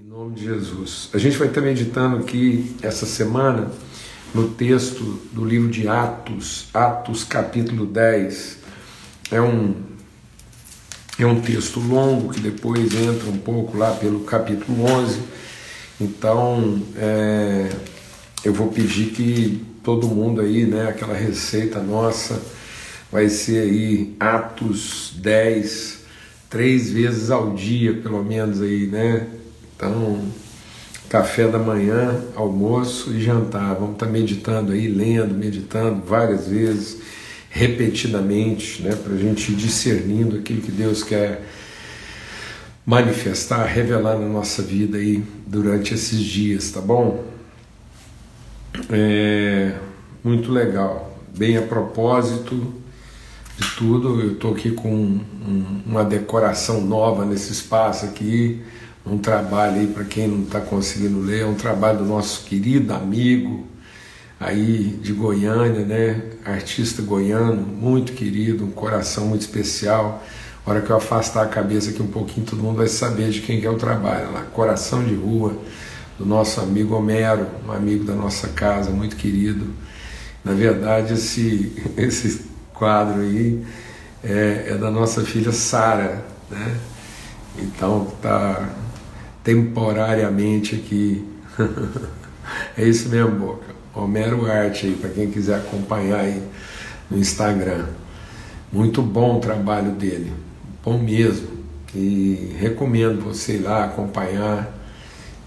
Em nome de Jesus. A gente vai estar meditando aqui essa semana no texto do livro de Atos, Atos capítulo 10. É um, é um texto longo que depois entra um pouco lá pelo capítulo 11. Então, é, eu vou pedir que todo mundo aí, né, aquela receita nossa, vai ser aí Atos 10, três vezes ao dia, pelo menos aí, né? Então, café da manhã, almoço e jantar. Vamos estar meditando aí, lendo, meditando várias vezes, repetidamente, né, para a gente ir discernindo aquilo que Deus quer manifestar, revelar na nossa vida aí durante esses dias, tá bom? É muito legal, bem a propósito de tudo. Eu estou aqui com um, uma decoração nova nesse espaço aqui um trabalho aí para quem não está conseguindo ler, é um trabalho do nosso querido amigo aí de Goiânia, né? Artista goiano, muito querido, um coração muito especial. A hora que eu afastar a cabeça aqui um pouquinho, todo mundo vai saber de quem que é o trabalho lá. Coração de Rua, do nosso amigo Homero, um amigo da nossa casa, muito querido. Na verdade, esse, esse quadro aí é, é da nossa filha Sara, né? Então tá temporariamente aqui. é isso mesmo, Boca. Homero Arte aí, para quem quiser acompanhar aí no Instagram. Muito bom o trabalho dele, bom mesmo. E recomendo você ir lá acompanhar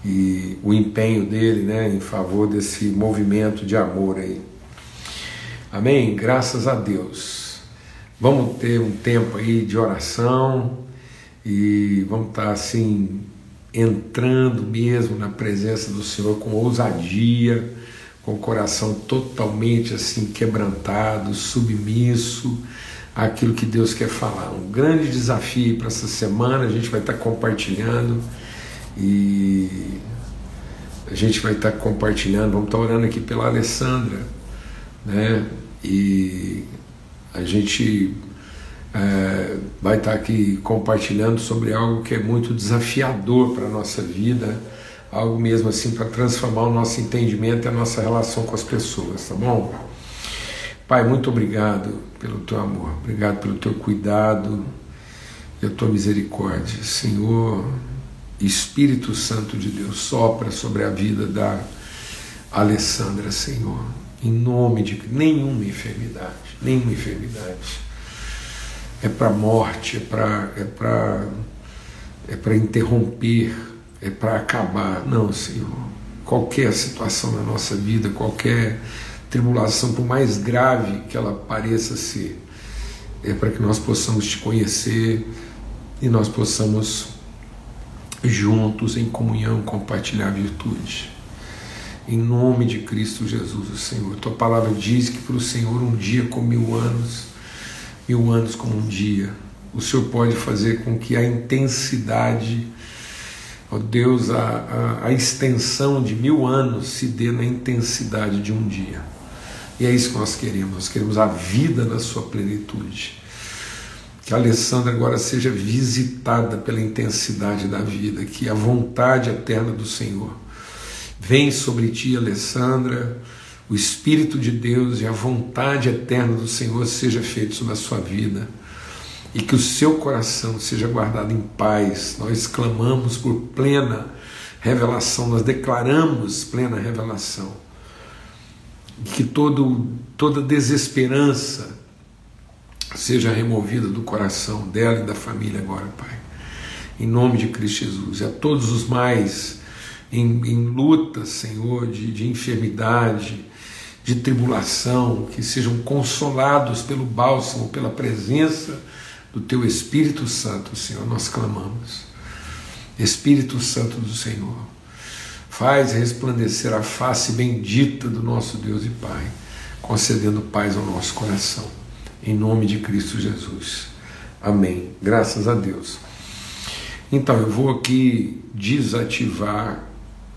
e o empenho dele né, em favor desse movimento de amor aí. Amém? Graças a Deus. Vamos ter um tempo aí de oração e vamos estar assim entrando mesmo na presença do Senhor com ousadia, com o coração totalmente assim quebrantado, submisso àquilo que Deus quer falar. Um grande desafio para essa semana, a gente vai estar compartilhando e a gente vai estar compartilhando, vamos estar orando aqui pela Alessandra, né? E a gente é, vai estar aqui compartilhando sobre algo que é muito desafiador para a nossa vida, algo mesmo assim para transformar o nosso entendimento e a nossa relação com as pessoas, tá bom? Pai, muito obrigado pelo teu amor, obrigado pelo teu cuidado e a tua misericórdia. Senhor, Espírito Santo de Deus, sopra sobre a vida da Alessandra, Senhor, em nome de nenhuma enfermidade, nenhuma enfermidade é para morte, é para é é interromper, é para acabar. Não, Senhor. Qualquer situação na nossa vida, qualquer tribulação, por mais grave que ela pareça ser, é para que nós possamos te conhecer e nós possamos juntos em comunhão compartilhar a virtude. Em nome de Cristo Jesus, o Senhor. Tua palavra diz que para o Senhor um dia com mil anos mil anos como um dia. O Senhor pode fazer com que a intensidade, ó Deus, a, a, a extensão de mil anos se dê na intensidade de um dia. E é isso que nós queremos, nós queremos a vida na sua plenitude. Que a Alessandra agora seja visitada pela intensidade da vida, que a vontade eterna do Senhor vem sobre ti, Alessandra o Espírito de Deus e a vontade eterna do Senhor seja feito sobre a sua vida e que o seu coração seja guardado em paz. Nós clamamos por plena revelação, nós declaramos plena revelação. Que todo, toda desesperança seja removida do coração dela e da família agora, Pai. Em nome de Cristo Jesus. E a todos os mais em, em luta, Senhor, de, de enfermidade, de tribulação, que sejam consolados pelo bálsamo, pela presença do Teu Espírito Santo, Senhor, nós clamamos. Espírito Santo do Senhor, faz resplandecer a face bendita do nosso Deus e Pai, concedendo paz ao nosso coração. Em nome de Cristo Jesus. Amém. Graças a Deus. Então, eu vou aqui desativar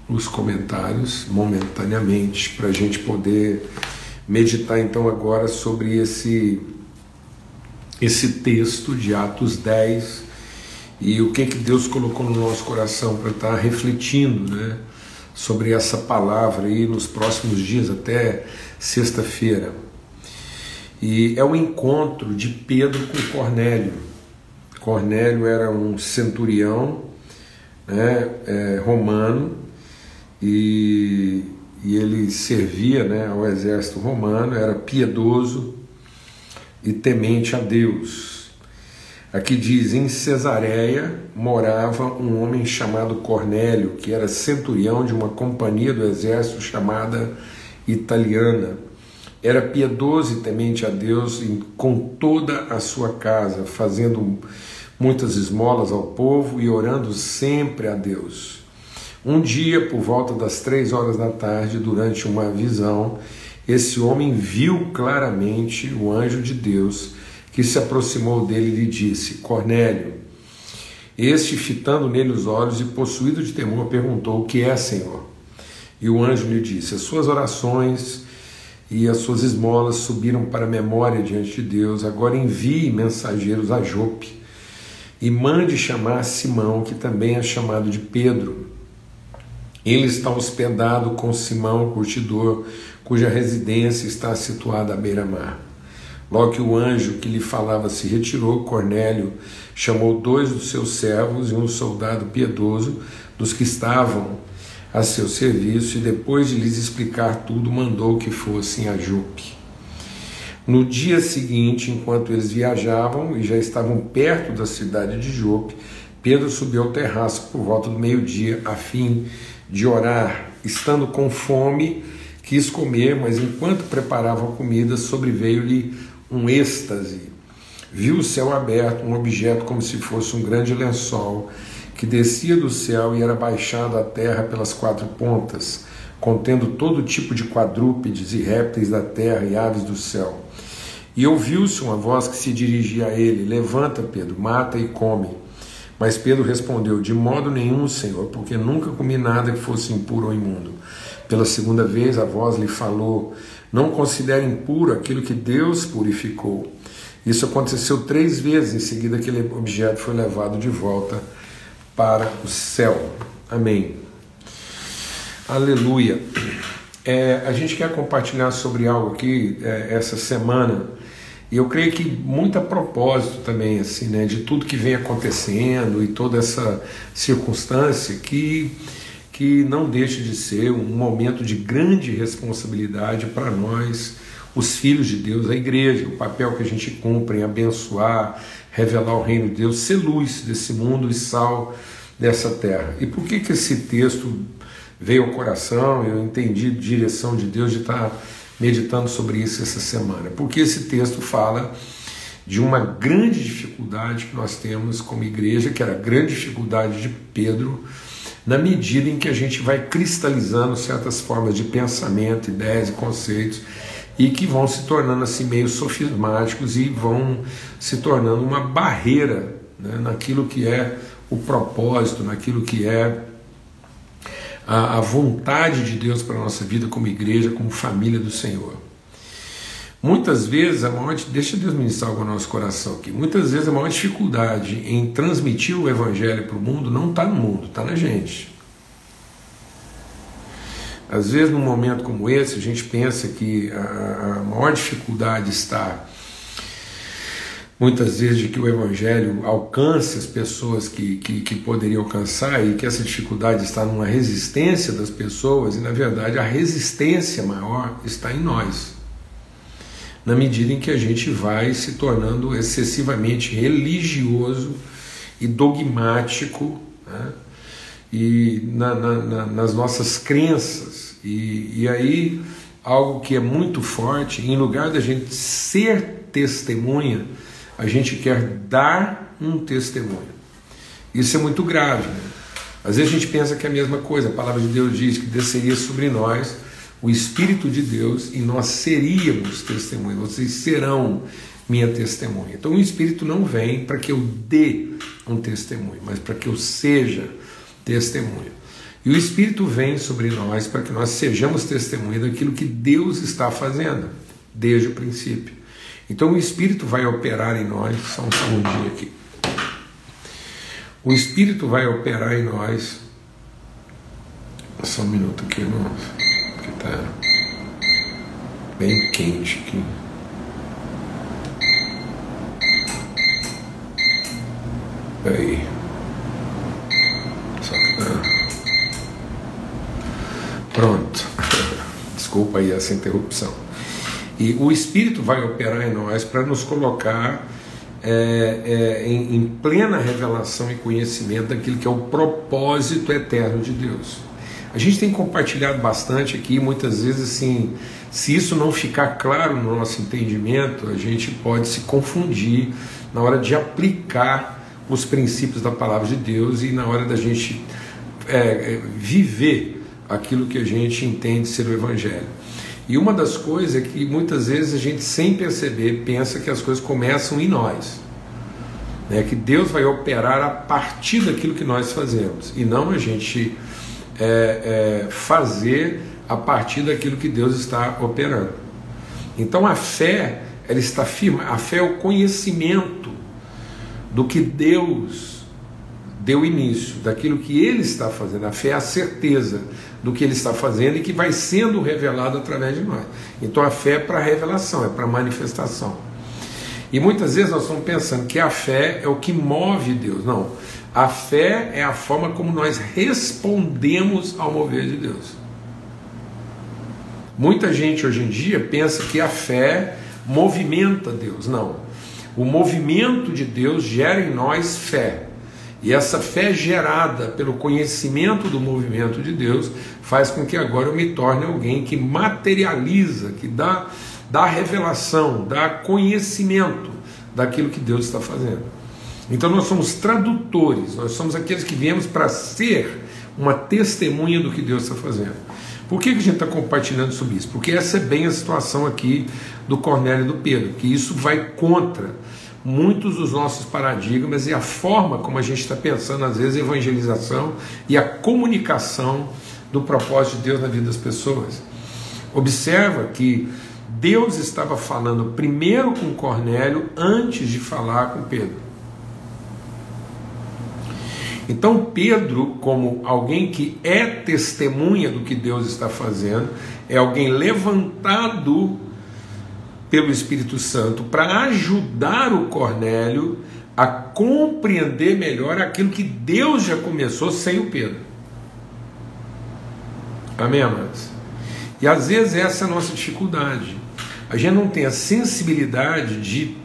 os comentários momentaneamente para a gente poder meditar então agora sobre esse esse texto de Atos 10 e o que, que Deus colocou no nosso coração para estar tá refletindo né, sobre essa palavra aí nos próximos dias, até sexta-feira. E é o encontro de Pedro com Cornélio. Cornélio era um centurião né, é, romano e, e ele servia né, ao exército romano, era piedoso e temente a Deus. Aqui diz: em Cesareia morava um homem chamado Cornélio, que era centurião de uma companhia do exército chamada Italiana. Era piedoso e temente a Deus com toda a sua casa, fazendo muitas esmolas ao povo e orando sempre a Deus. Um dia, por volta das três horas da tarde, durante uma visão, esse homem viu claramente o anjo de Deus que se aproximou dele e lhe disse: Cornélio. Este, fitando nele os olhos e possuído de temor, perguntou: O que é, Senhor? E o anjo lhe disse: As suas orações e as suas esmolas subiram para a memória diante de Deus. Agora envie mensageiros a Jope e mande chamar Simão, que também é chamado de Pedro. Ele está hospedado com Simão, o curtidor, cuja residência está situada à beira-mar. Logo que o anjo que lhe falava se retirou, Cornélio chamou dois dos seus servos e um soldado piedoso dos que estavam a seu serviço e depois de lhes explicar tudo, mandou que fossem a Jope. No dia seguinte, enquanto eles viajavam e já estavam perto da cidade de Jope, Pedro subiu ao terraço por volta do meio-dia a fim de orar. Estando com fome, quis comer, mas enquanto preparava a comida, sobreveio-lhe um êxtase. Viu o céu aberto, um objeto como se fosse um grande lençol, que descia do céu e era baixado à terra pelas quatro pontas, contendo todo tipo de quadrúpedes e répteis da terra e aves do céu. E ouviu-se uma voz que se dirigia a ele: Levanta, Pedro, mata e come. Mas Pedro respondeu: De modo nenhum, Senhor, porque nunca comi nada que fosse impuro ou imundo. Pela segunda vez a voz lhe falou: não considere impuro aquilo que Deus purificou. Isso aconteceu três vezes, em seguida aquele objeto foi levado de volta para o céu. Amém. Aleluia. É, a gente quer compartilhar sobre algo aqui é, essa semana e eu creio que muito a propósito também assim, né, de tudo que vem acontecendo e toda essa circunstância que que não deixe de ser um momento de grande responsabilidade para nós, os filhos de Deus, a igreja, o papel que a gente cumpre em abençoar, revelar o reino de Deus, ser luz desse mundo e sal dessa terra. E por que, que esse texto veio ao coração? Eu entendi direção de Deus de estar meditando sobre isso essa semana. Porque esse texto fala de uma grande dificuldade que nós temos como igreja, que era a grande dificuldade de Pedro na medida em que a gente vai cristalizando certas formas de pensamento, ideias e conceitos e que vão se tornando assim meio sofismáticos e vão se tornando uma barreira né, naquilo que é o propósito, naquilo que é a, a vontade de Deus para a nossa vida como igreja, como família do Senhor. Muitas vezes a maior, deixa Deus ministrar algo no nosso coração aqui. Muitas vezes a maior dificuldade em transmitir o evangelho para o mundo não está no mundo, está na gente. Às vezes, num momento como esse, a gente pensa que a, a maior dificuldade está muitas vezes de que o Evangelho alcance as pessoas que, que, que poderiam alcançar e que essa dificuldade está numa resistência das pessoas, e na verdade a resistência maior está em nós na medida em que a gente vai se tornando excessivamente religioso e dogmático né? e na, na, na, nas nossas crenças. E, e aí, algo que é muito forte, em lugar da gente ser testemunha, a gente quer dar um testemunho. Isso é muito grave. Né? Às vezes a gente pensa que é a mesma coisa, a palavra de Deus diz que desceria sobre nós o Espírito de Deus e nós seríamos testemunhas, vocês serão minha testemunha. Então o Espírito não vem para que eu dê um testemunho, mas para que eu seja testemunha. E o Espírito vem sobre nós para que nós sejamos testemunha daquilo que Deus está fazendo desde o princípio. Então o Espírito vai operar em nós, só um segundinho aqui. O Espírito vai operar em nós. Só um minuto aqui, irmãos, que está bem quente aqui. Aí. Só que tá. Pronto. Desculpa aí essa interrupção. E o Espírito vai operar em nós para nos colocar é, é, em, em plena revelação e conhecimento daquilo que é o propósito eterno de Deus. A gente tem compartilhado bastante aqui, muitas vezes assim, se isso não ficar claro no nosso entendimento, a gente pode se confundir na hora de aplicar os princípios da palavra de Deus e na hora da gente é, é viver aquilo que a gente entende ser o Evangelho. E uma das coisas é que muitas vezes a gente, sem perceber, pensa que as coisas começam em nós. Né? Que Deus vai operar a partir daquilo que nós fazemos e não a gente é, é, fazer a partir daquilo que Deus está operando. Então a fé, ela está firme, a fé é o conhecimento do que Deus deu início, daquilo que Ele está fazendo. A fé é a certeza do que Ele está fazendo e que vai sendo revelado através de nós. Então a fé é para revelação, é para manifestação. E muitas vezes nós estamos pensando que a fé é o que move Deus. Não. A fé é a forma como nós respondemos ao mover de Deus. Muita gente hoje em dia pensa que a fé movimenta Deus. Não. O movimento de Deus gera em nós fé. E essa fé gerada pelo conhecimento do movimento de Deus faz com que agora eu me torne alguém que materializa, que dá, dá revelação, dá conhecimento daquilo que Deus está fazendo. Então nós somos tradutores, nós somos aqueles que viemos para ser uma testemunha do que Deus está fazendo. Por que, que a gente está compartilhando sobre isso? Porque essa é bem a situação aqui do Cornélio e do Pedro, que isso vai contra muitos dos nossos paradigmas e a forma como a gente está pensando, às vezes, a evangelização e a comunicação do propósito de Deus na vida das pessoas. Observa que Deus estava falando primeiro com Cornélio antes de falar com Pedro. Então, Pedro, como alguém que é testemunha do que Deus está fazendo, é alguém levantado pelo Espírito Santo para ajudar o Cornélio a compreender melhor aquilo que Deus já começou sem o Pedro. Amém, amados? E às vezes essa é a nossa dificuldade. A gente não tem a sensibilidade de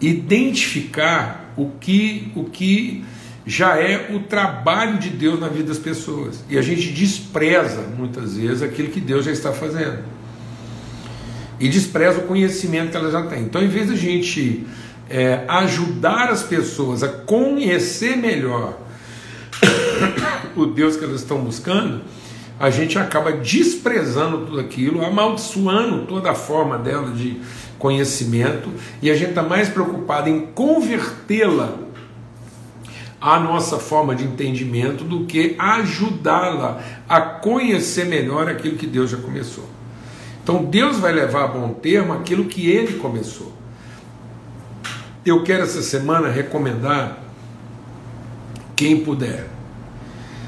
identificar o que, o que já é o trabalho de Deus na vida das pessoas. E a gente despreza muitas vezes aquilo que Deus já está fazendo. E despreza o conhecimento que ela já tem. Então, em vez de a gente é, ajudar as pessoas a conhecer melhor o Deus que elas estão buscando, a gente acaba desprezando tudo aquilo, amaldiçoando toda a forma dela de conhecimento, e a gente está mais preocupado em convertê-la a nossa forma de entendimento do que ajudá-la a conhecer melhor aquilo que Deus já começou. Então Deus vai levar a bom termo aquilo que ele começou. Eu quero essa semana recomendar quem puder.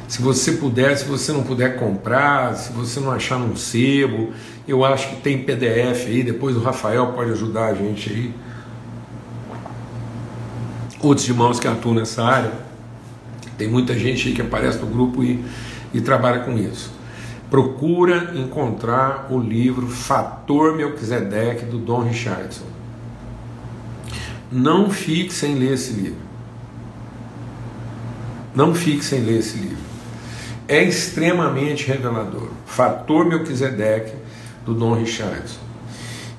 Se você puder, se você não puder comprar, se você não achar num sebo, eu acho que tem PDF aí, depois o Rafael pode ajudar a gente aí outros irmãos que atuam nessa área. Tem muita gente aí que aparece no grupo e, e trabalha com isso. Procura encontrar o livro Fator Melquisedeque do Don Richardson. Não fique sem ler esse livro. Não fique sem ler esse livro. É extremamente revelador. Fator Melquisedeque do Don Richardson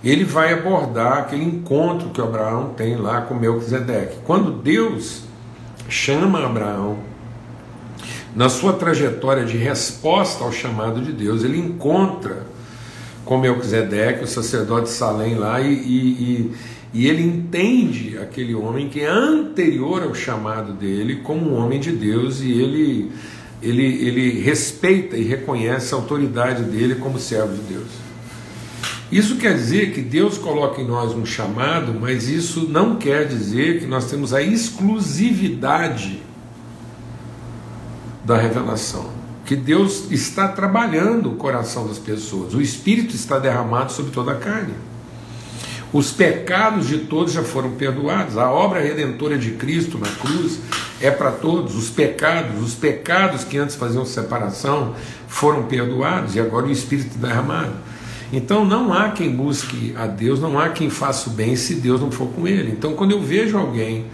ele vai abordar aquele encontro que Abraão tem lá com Melquisedeque. Quando Deus chama Abraão, na sua trajetória de resposta ao chamado de Deus, ele encontra com Melquisedeque, o sacerdote Salém lá, e, e, e, ele entende aquele homem que é anterior ao chamado dele como um homem de Deus, e ele, ele, ele respeita e reconhece a autoridade dele como servo de Deus. Isso quer dizer que Deus coloca em nós um chamado, mas isso não quer dizer que nós temos a exclusividade da revelação. Que Deus está trabalhando o coração das pessoas, o Espírito está derramado sobre toda a carne. Os pecados de todos já foram perdoados. A obra redentora de Cristo na cruz é para todos. Os pecados, os pecados que antes faziam separação foram perdoados e agora o Espírito derramado. Então não há quem busque a Deus, não há quem faça o bem se Deus não for com ele. Então quando eu vejo alguém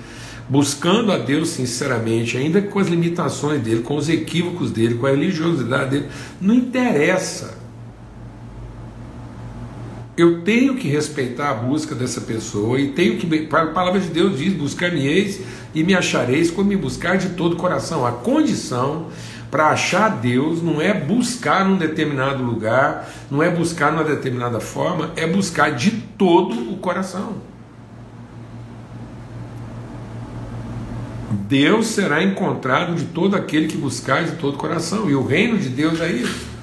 buscando a Deus sinceramente, ainda com as limitações dele, com os equívocos dele, com a religiosidade dele, não interessa. Eu tenho que respeitar a busca dessa pessoa e tenho que. A palavra de Deus diz: buscar-me-eis e me achareis quando me buscar de todo o coração. A condição para achar Deus não é buscar num determinado lugar, não é buscar numa determinada forma, é buscar de todo o coração. Deus será encontrado de todo aquele que buscar de todo o coração, e o reino de Deus é isso.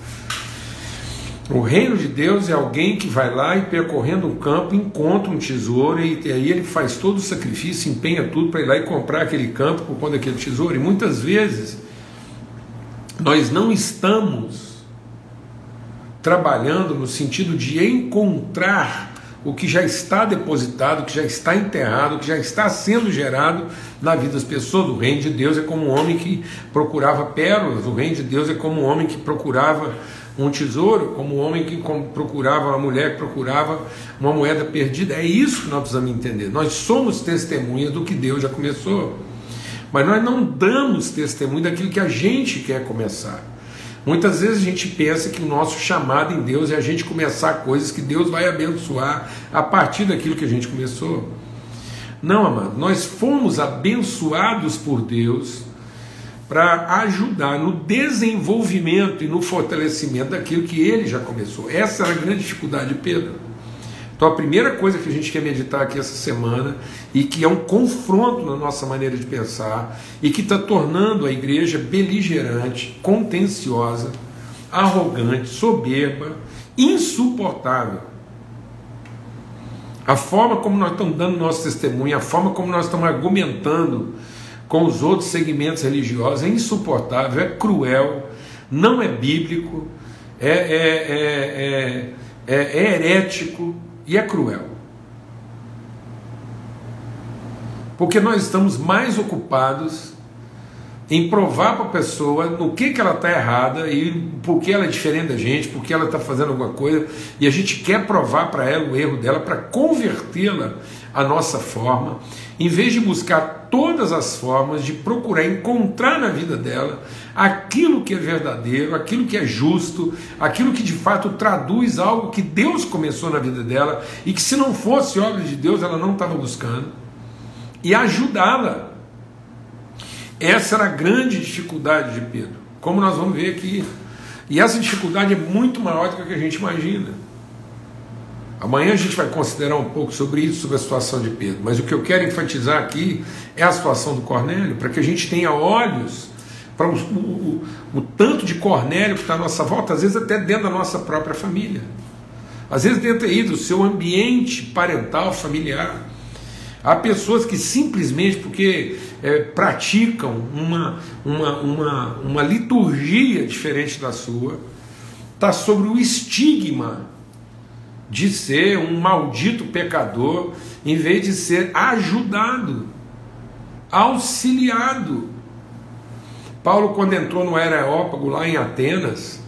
O reino de Deus é alguém que vai lá e percorrendo um campo encontra um tesouro e, aí ele faz todo o sacrifício, empenha tudo para ir lá e comprar aquele campo por conta daquele tesouro. E muitas vezes nós não estamos trabalhando no sentido de encontrar o que já está depositado, o que já está enterrado, o que já está sendo gerado na vida das pessoas. O reino de Deus é como um homem que procurava pérolas, o reino de Deus é como um homem que procurava um tesouro, como um homem que procurava uma mulher que procurava uma moeda perdida. É isso que nós precisamos entender. Nós somos testemunhas do que Deus já começou, mas nós não damos testemunho daquilo que a gente quer começar. Muitas vezes a gente pensa que o nosso chamado em Deus é a gente começar coisas que Deus vai abençoar a partir daquilo que a gente começou. Não, amado, nós fomos abençoados por Deus para ajudar no desenvolvimento e no fortalecimento daquilo que ele já começou. Essa era a grande dificuldade de Pedro. Então, a primeira coisa que a gente quer meditar aqui essa semana, e que é um confronto na nossa maneira de pensar, e que está tornando a igreja beligerante, contenciosa, arrogante, soberba, insuportável. A forma como nós estamos dando nosso testemunho, a forma como nós estamos argumentando com os outros segmentos religiosos é insuportável, é cruel, não é bíblico, é, é, é, é herético e é cruel. Porque nós estamos mais ocupados em provar para a pessoa no que, que ela está errada e por que ela é diferente da gente, por que ela está fazendo alguma coisa, e a gente quer provar para ela o erro dela para convertê-la à nossa forma, em vez de buscar todas as formas de procurar encontrar na vida dela aquilo que é verdadeiro, aquilo que é justo, aquilo que de fato traduz algo que Deus começou na vida dela e que se não fosse obra de Deus ela não estava buscando, e ajudá-la essa era a grande dificuldade de Pedro, como nós vamos ver aqui. E essa dificuldade é muito maior do que a gente imagina. Amanhã a gente vai considerar um pouco sobre isso, sobre a situação de Pedro. Mas o que eu quero enfatizar aqui é a situação do Cornélio, para que a gente tenha olhos para o, o, o, tanto de Cornélio que está à nossa volta, às vezes até dentro da nossa própria família. Às vezes dentro aí do seu ambiente parental, familiar. Há pessoas que simplesmente porque é, praticam uma, uma, uma, uma liturgia diferente da sua, está sobre o estigma de ser um maldito pecador, em vez de ser ajudado, auxiliado. Paulo, quando entrou no Areópago lá em Atenas,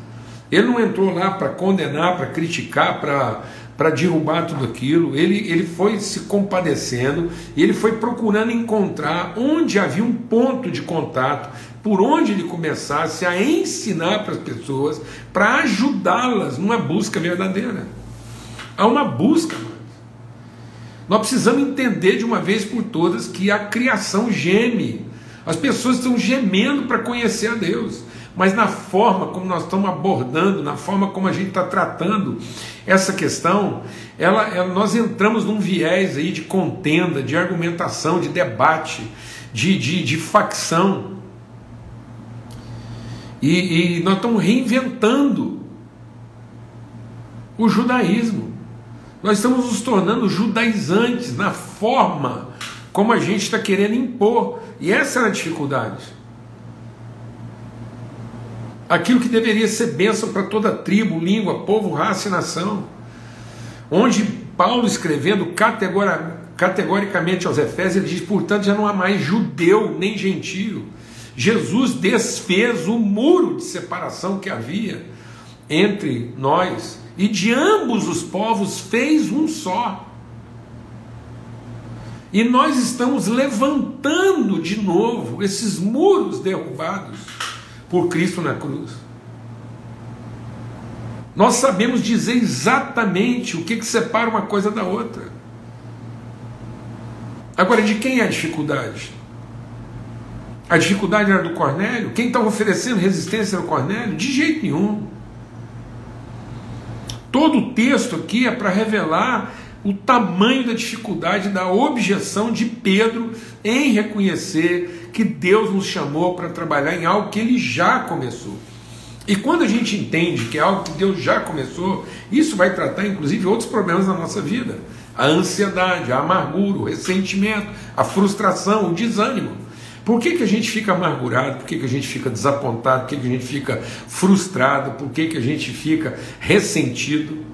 ele não entrou lá para condenar, para criticar, para para derrubar tudo aquilo, ele, ele foi se compadecendo ele foi procurando encontrar onde havia um ponto de contato, por onde ele começasse a ensinar para as pessoas, para ajudá-las numa busca verdadeira. Há uma busca. Nós precisamos entender de uma vez por todas que a criação geme. As pessoas estão gemendo para conhecer a Deus mas na forma como nós estamos abordando, na forma como a gente está tratando essa questão, ela, ela, nós entramos num viés aí de contenda, de argumentação, de debate, de, de, de facção. E, e nós estamos reinventando o judaísmo. Nós estamos nos tornando judaizantes na forma como a gente está querendo impor. E essa é a dificuldade. aquilo que deveria ser bênção para toda tribo, língua, povo, raça e nação. Onde Paulo escrevendo categoricamente aos Efésios, ele diz: portanto, já não há mais judeu nem gentio. Jesus desfez o muro de separação que havia entre nós e de ambos os povos fez um só. E nós estamos levantando de novo esses muros derrubados por Cristo na cruz. Nós sabemos dizer exatamente o que, que separa uma coisa da outra. Agora, de quem é a dificuldade? A dificuldade era do Cornélio? Quem estava oferecendo resistência era o Cornélio? De jeito nenhum. Todo o texto aqui é para revelar o tamanho da dificuldade da objeção de Pedro em reconhecer que Deus nos chamou para trabalhar em algo que ele já começou. E quando a gente entende que é algo que Deus já começou, isso vai tratar inclusive outros problemas na nossa vida: a ansiedade, a amargura, o ressentimento, a frustração, o desânimo. Por que, que a gente fica amargurado? Por que, que a gente fica desapontado? Por que, que a gente fica frustrado? Por que, que a gente fica ressentido?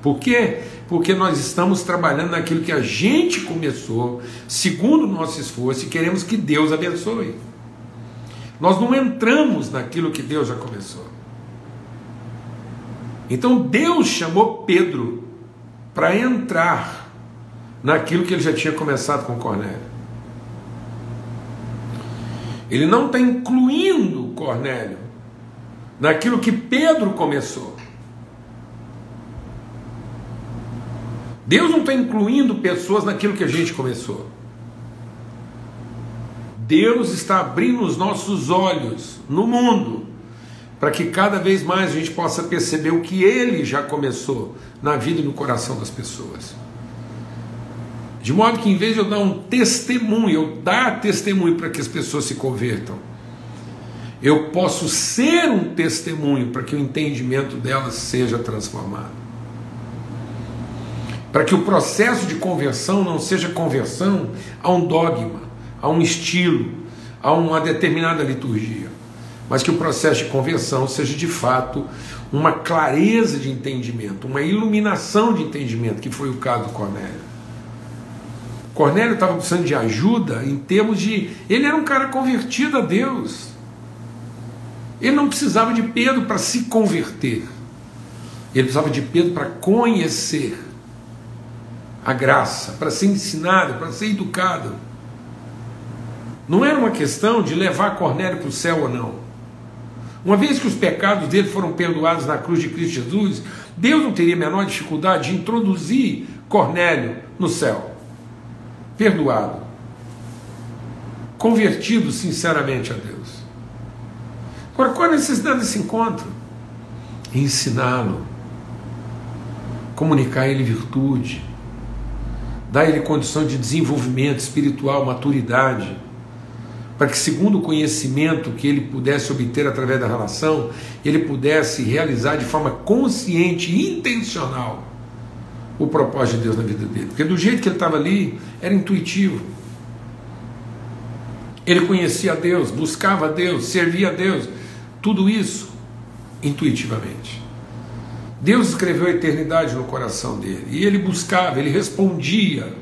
Por quê? porque nós estamos trabalhando naquilo que a gente começou, segundo o nosso esforço, e queremos que Deus abençoe. Nós não entramos naquilo que Deus já começou. Então Deus chamou Pedro para entrar naquilo que ele já tinha começado com Cornélio. Ele não está incluindo Cornélio naquilo que Pedro começou. Deus não está incluindo pessoas naquilo que a gente começou. Deus está abrindo os nossos olhos no mundo para que cada vez mais a gente possa perceber o que Ele já começou na vida e no coração das pessoas. De modo que em vez de eu dar um testemunho, eu dar testemunho para que as pessoas se convertam, eu posso ser um testemunho para que o entendimento delas seja transformado para que o processo de conversão não seja conversão a um dogma, a um estilo, a uma determinada liturgia, mas que o processo de conversão seja de fato uma clareza de entendimento, uma iluminação de entendimento, que foi o caso do Cornélio. Cornélio estava precisando de ajuda em termos de. Ele era um cara convertido a Deus. Ele não precisava de Pedro para se converter. Ele precisava de Pedro para conhecer a graça, para ser ensinado, para ser educado. Não era uma questão de levar Cornélio para o céu ou não. Uma vez que os pecados dele foram perdoados na cruz de Cristo Jesus, Deus não teria a menor dificuldade de introduzir Cornélio no céu. Perdoado. Convertido sinceramente a Deus. Agora, qual a necessidade desse encontro? Ensiná-lo. Comunicar a ele virtude dá a ele condição de desenvolvimento espiritual, maturidade, para que, segundo o conhecimento que ele pudesse obter através da relação, ele pudesse realizar de forma consciente e intencional o propósito de Deus na vida dele. Porque do jeito que ele estava ali, era intuitivo. Ele conhecia Deus, buscava Deus, servia a Deus, tudo isso intuitivamente. Deus escreveu a eternidade no coração dele e ele buscava, ele respondia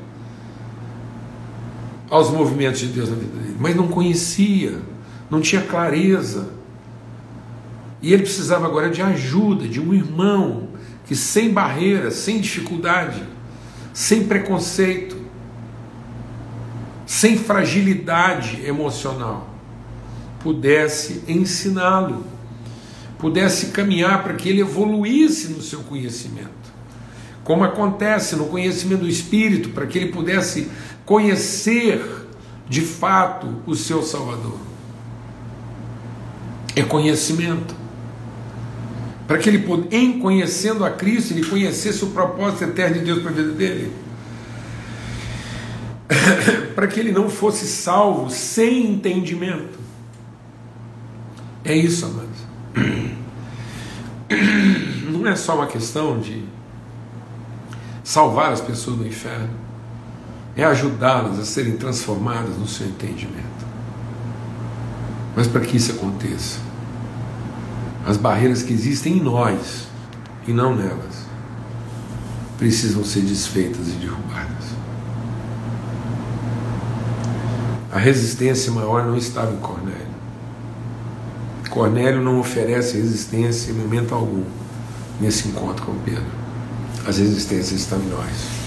aos movimentos de Deus na vida dele, mas não conhecia, não tinha clareza. E ele precisava agora de ajuda, de um irmão que, sem barreiras, sem dificuldade, sem preconceito, sem fragilidade emocional, pudesse ensiná-lo pudesse caminhar para que ele evoluísse no seu conhecimento. Como acontece no conhecimento do Espírito, para que ele pudesse conhecer de fato o seu Salvador. É conhecimento. Para que ele, em conhecendo a Cristo, ele conhecesse o propósito eterno de Deus para a vida dele. para que ele não fosse salvo sem entendimento. É isso, amados. Não é só uma questão de salvar as pessoas do inferno, é ajudá-las a serem transformadas no seu entendimento. Mas para que isso aconteça, As barreiras que existem em nós e não nelas precisam ser desfeitas e derrubadas. A resistência maior não estava em Cornélio. Cornélio não oferece resistência em momento algum nesse encontro com Pedro. As resistências estão em nós.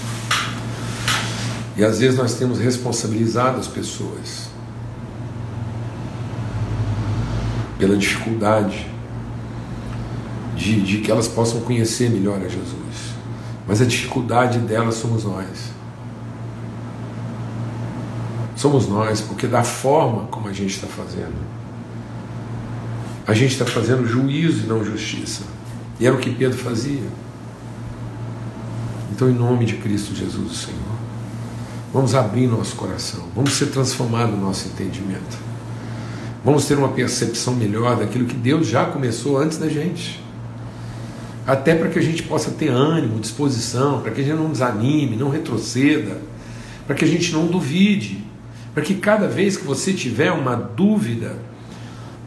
E às vezes nós temos responsabilizado as pessoas pela dificuldade de, de que elas possam conhecer melhor a Jesus. Mas a dificuldade delas somos nós. Somos nós, porque da forma como a gente está fazendo, a gente está fazendo juízo e não justiça. E era o que Pedro fazia. Então, em nome de Cristo Jesus, o Senhor, vamos abrir nosso coração, vamos ser transformados no nosso entendimento, vamos ter uma percepção melhor daquilo que Deus já começou antes da gente. Até para que a gente possa ter ânimo, disposição, para que a gente não desanime, não retroceda, para que a gente não duvide, para que cada vez que você tiver uma dúvida,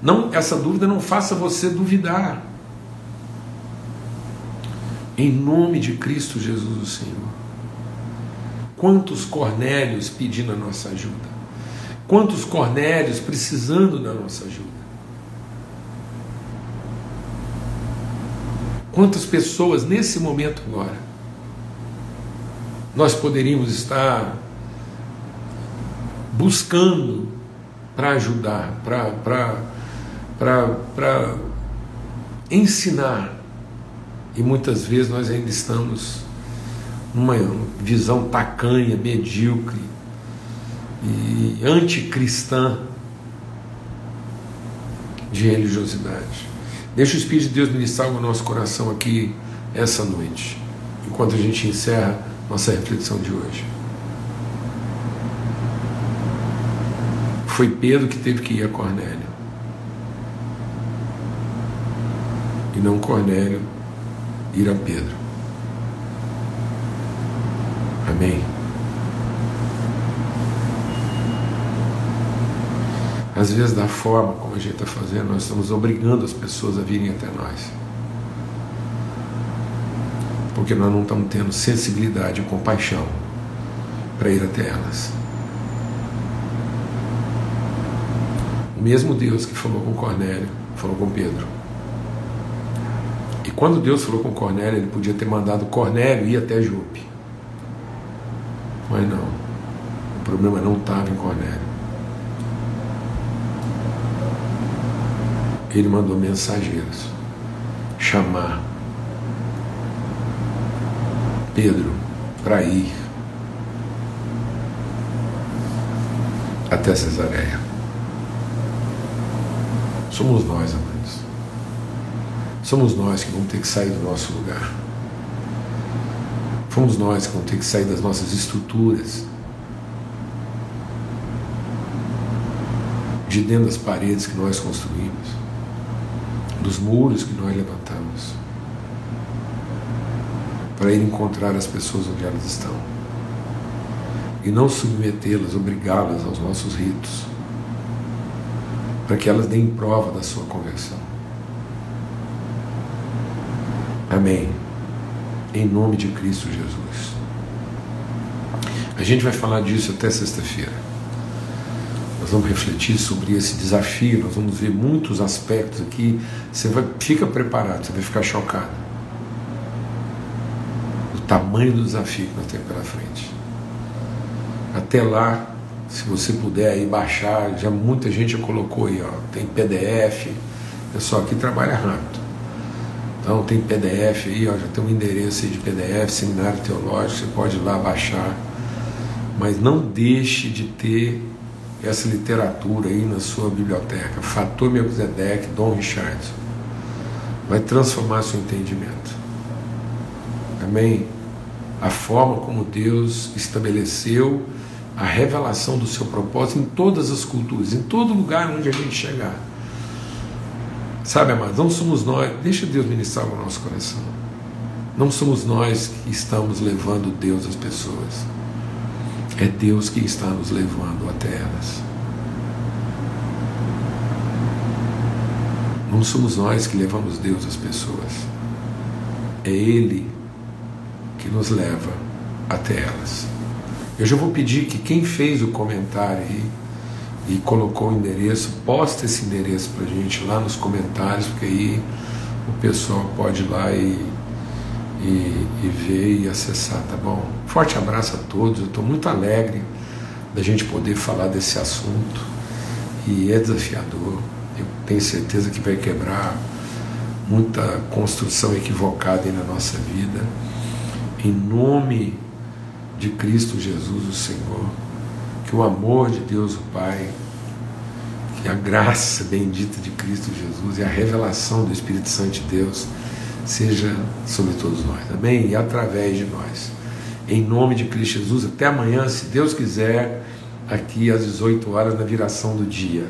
não, essa dúvida não faça você duvidar. Em nome de Cristo Jesus, o Senhor. Quantos Cornélios pedindo a nossa ajuda? Quantos Cornélios precisando da nossa ajuda? Quantas pessoas nesse momento agora nós poderíamos estar buscando para ajudar, para ensinar. E muitas vezes nós ainda estamos numa visão tacanha, medíocre e anticristã de religiosidade. Deixa o Espírito de Deus ministrar o nosso coração aqui essa noite, enquanto a gente encerra nossa reflexão de hoje. Foi Pedro que teve que ir a Cornélio. E não Cornélio ir a Pedro. Amém. Às vezes, da forma como a gente está fazendo, nós estamos obrigando as pessoas a virem até nós. Porque nós não estamos tendo sensibilidade e compaixão para ir até elas. mesmo Deus que falou com Cornélio, falou com Pedro. E quando Deus falou com Cornélio, ele podia ter mandado Cornélio ir até Jope. Mas não. O problema não estava em Cornélio. Ele mandou mensageiros chamar Pedro para ir até Cesareia. Somos nós, amados. Somos nós que vamos ter que sair do nosso lugar. Fomos nós que vamos ter que sair das nossas estruturas, de dentro das paredes que nós construímos, dos muros que nós levantamos, para ir encontrar as pessoas onde elas estão e não submetê-las, obrigá-las aos nossos ritos para que elas deem prova da sua conversão. Amém. Em nome de Cristo Jesus. A gente vai falar disso até sexta-feira. Nós vamos refletir sobre esse desafio, nós vamos ver muitos aspectos aqui. Você vai, fica preparado, você vai ficar chocado. O tamanho do desafio que nós temos pela frente. Até lá, se você puder aí baixar, já muita gente já colocou aí, ó, tem PDF, pessoal aqui trabalha rápido. Então tem PDF aí, ó, já tem um endereço aí de PDF, seminário teológico, você pode ir lá baixar. Mas não deixe de ter essa literatura aí na sua biblioteca. Fator Melquisedeque, Dom Richardson. Vai transformar seu entendimento. Amém? A forma como Deus estabeleceu a revelação do seu propósito em todas as culturas, em todo lugar onde a gente chegar. Sabe, amados, não somos nós, deixa Deus ministrar o nosso coração. Não somos nós que estamos levando Deus às pessoas. É Deus que está nos levando até elas. Não somos nós que levamos Deus às pessoas. É Ele que nos leva até elas. Eu já vou pedir que quem fez o comentário aí e colocou o endereço, posta esse endereço para a gente lá nos comentários, porque aí o pessoal pode ir lá e, e, e ver e acessar, tá bom? Forte abraço a todos, eu estou muito alegre da gente poder falar desse assunto e é desafiador. Eu tenho certeza que vai quebrar muita construção equivocada aí na nossa vida. Em nome de Cristo Jesus, o Senhor, que o amor de Deus, o Pai, que a graça bendita de Cristo Jesus e a revelação do Espírito Santo de Deus seja sobre todos nós, amém? E através de nós. Em nome de Cristo Jesus, até amanhã, se Deus quiser, aqui às 18 horas na viração do dia.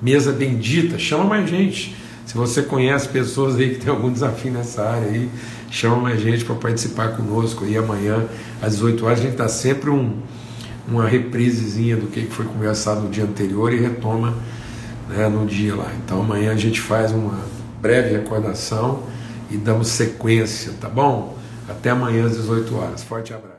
Mesa bendita, chama mais gente. Se você conhece pessoas aí que tem algum desafio nessa área aí, chama mais gente para participar conosco aí amanhã às 18 horas. A gente dá sempre um, uma reprisezinha do que foi conversado no dia anterior e retoma né, no dia lá. Então amanhã a gente faz uma breve recordação e damos sequência, tá bom? Até amanhã às 18 horas. Forte abraço.